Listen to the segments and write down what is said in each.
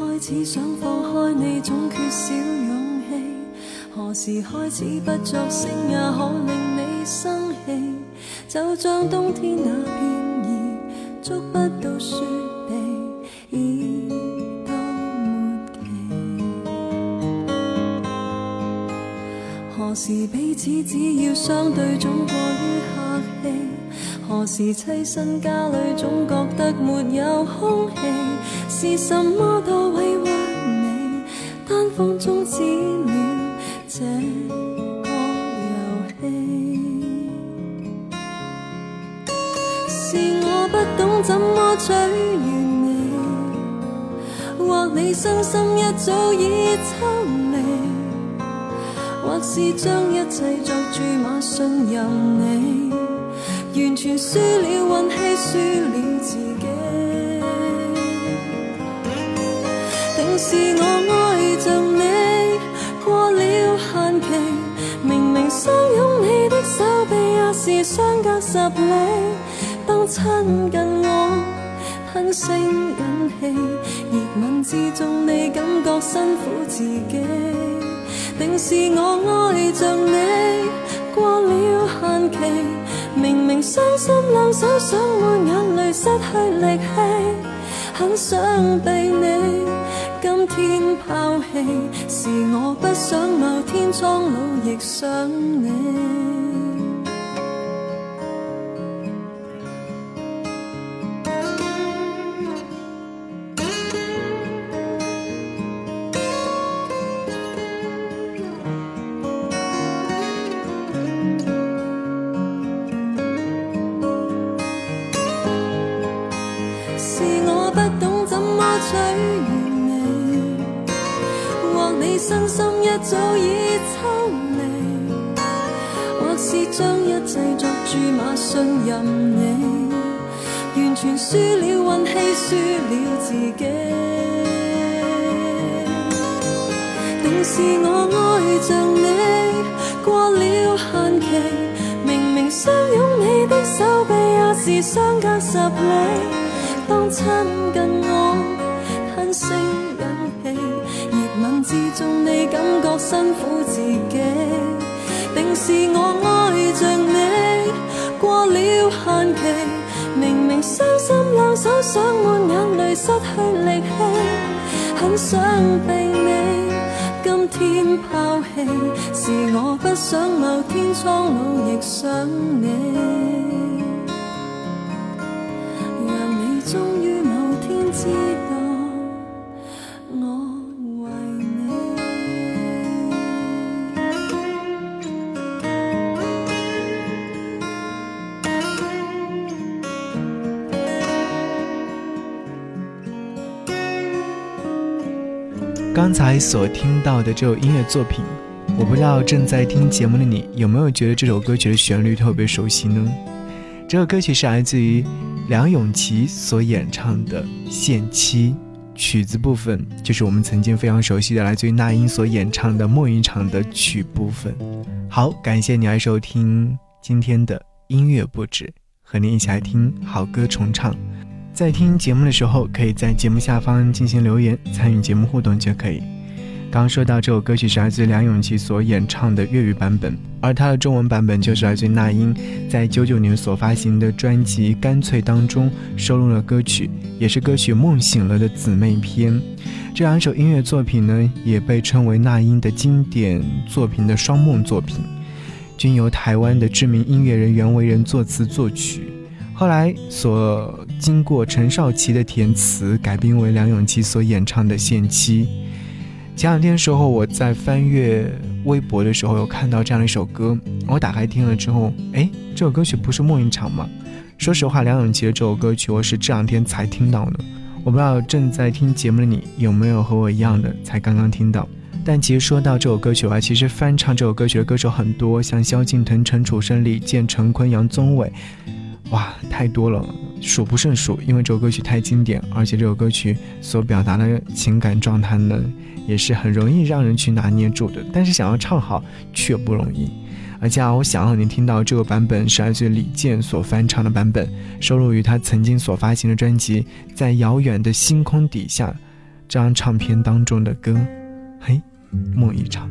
开始想放开你，总缺少勇气？何时开始不作声也可令你生气？就像冬天那片叶，捉不到雪地，已到末期。何时彼此只要相对，总过于客气？何时栖身家里，总觉得没有空气？是什么多委屈你？单方终止了这个游戏。是我不懂怎么取悦你，或你身心一早已抽离，或是将一切作注码信任你，完全输了运气，输了自己。定是我爱着你过了限期，明明相拥你的手臂也是相隔十里。当亲近我，吞声忍气，热吻之中你感觉辛苦自己。定是我爱着你过了限期，明明伤心两手想抹眼泪，失去力气，很想被你今天抛弃。是我不想某天苍老亦想你。不懂怎么取悦你，或你身心一早已抽离，或是将一切作注码信任你，完全输了运气，输了自己。定是我爱着你过了限期，明明相拥你的手臂也是相隔十里。当亲近我，吞声忍气，热吻之中你感觉辛苦自己。定是我爱着你过了限期，明明伤心两手想满眼泪，失去力气，很想被你今天抛弃。是我不想某天苍老亦想你。终于某天知道，我为你。刚才所听到的这首音乐作品，我不知道正在听节目的你有没有觉得这首歌曲的旋律特别熟悉呢？这首歌曲是来自于。梁咏琪所演唱的《限期》曲子部分，就是我们曾经非常熟悉的来自于那英所演唱的《梦一场》的曲部分。好，感谢你来收听今天的音乐不止，和你一起来听好歌重唱。在听节目的时候，可以在节目下方进行留言，参与节目互动就可以。刚说到这首歌曲是来自梁咏琪所演唱的粤语版本，而它的中文版本就是来自那英在九九年所发行的专辑《干脆》当中收录了歌曲，也是歌曲《梦醒了》的姊妹篇。这两首音乐作品呢，也被称为那英的经典作品的双梦作品，均由台湾的知名音乐人袁惟仁作词作曲，后来所经过陈少琪的填词改编为梁咏琪所演唱的《限期》。前两天的时候，我在翻阅微博的时候，有看到这样的一首歌。我打开听了之后，哎，这首歌曲不是梦一场吗？说实话，梁咏琪的这首歌曲，我是这两天才听到的。我不知道正在听节目的你有没有和我一样的，才刚刚听到。但其实说到这首歌曲的话，其实翻唱这首歌曲的歌手很多，像萧敬腾、陈楚生、李健、陈坤、杨宗纬，哇，太多了，数不胜数。因为这首歌曲太经典，而且这首歌曲所表达的情感状态呢。也是很容易让人去拿捏住的，但是想要唱好却不容易。而且啊，我想让您听到这个版本是来自李健所翻唱的版本，收录于他曾经所发行的专辑《在遥远的星空底下》这张唱片当中的歌，嘿，梦一场。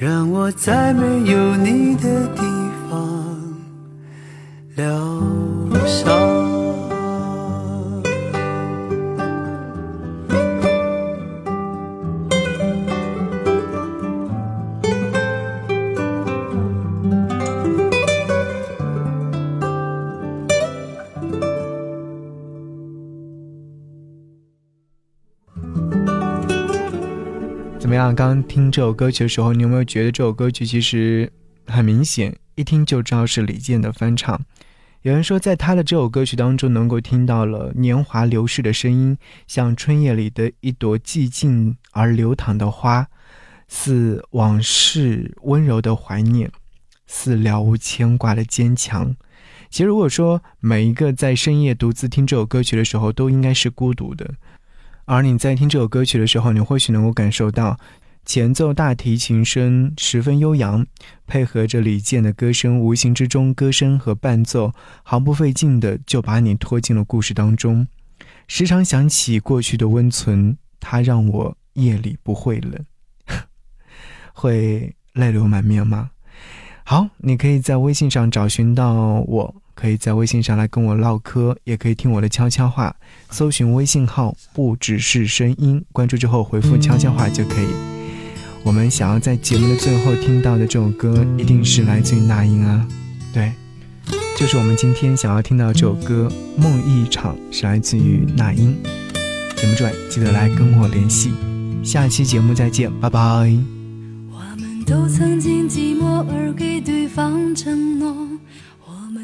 让我在没有你的地刚？刚听这首歌曲的时候，你有没有觉得这首歌曲其实很明显，一听就知道是李健的翻唱？有人说，在他的这首歌曲当中，能够听到了年华流逝的声音，像春夜里的一朵寂静而流淌的花，似往事温柔的怀念，似了无牵挂的坚强。其实，如果说每一个在深夜独自听这首歌曲的时候，都应该是孤独的。而你在听这首歌曲的时候，你或许能够感受到，前奏大提琴声十分悠扬，配合着李健的歌声，无形之中，歌声和伴奏毫不费劲的就把你拖进了故事当中。时常想起过去的温存，它让我夜里不会冷，会泪流满面吗？好，你可以在微信上找寻到我，可以在微信上来跟我唠嗑，也可以听我的悄悄话。搜寻微信号“不只是声音”，关注之后回复“悄悄话”就可以。我们想要在节目的最后听到的这首歌，一定是来自于那英啊，对，就是我们今天想要听到这首歌《梦一场》，是来自于那英。节目之外，记得来跟我联系。下期节目再见，拜拜。我们都曾经寂寞而给对方承诺，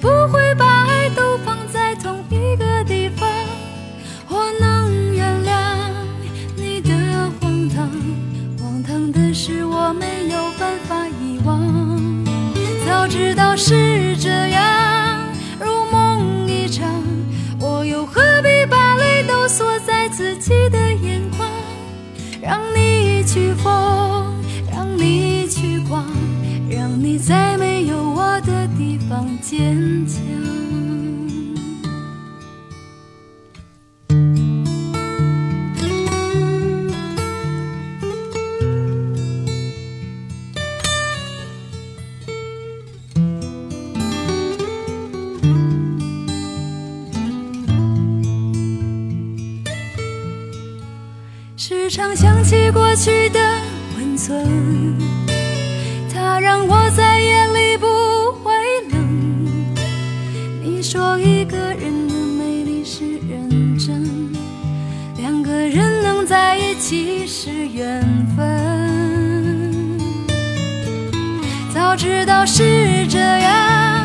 不会方坚强。早知道是这样，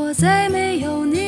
我再没有你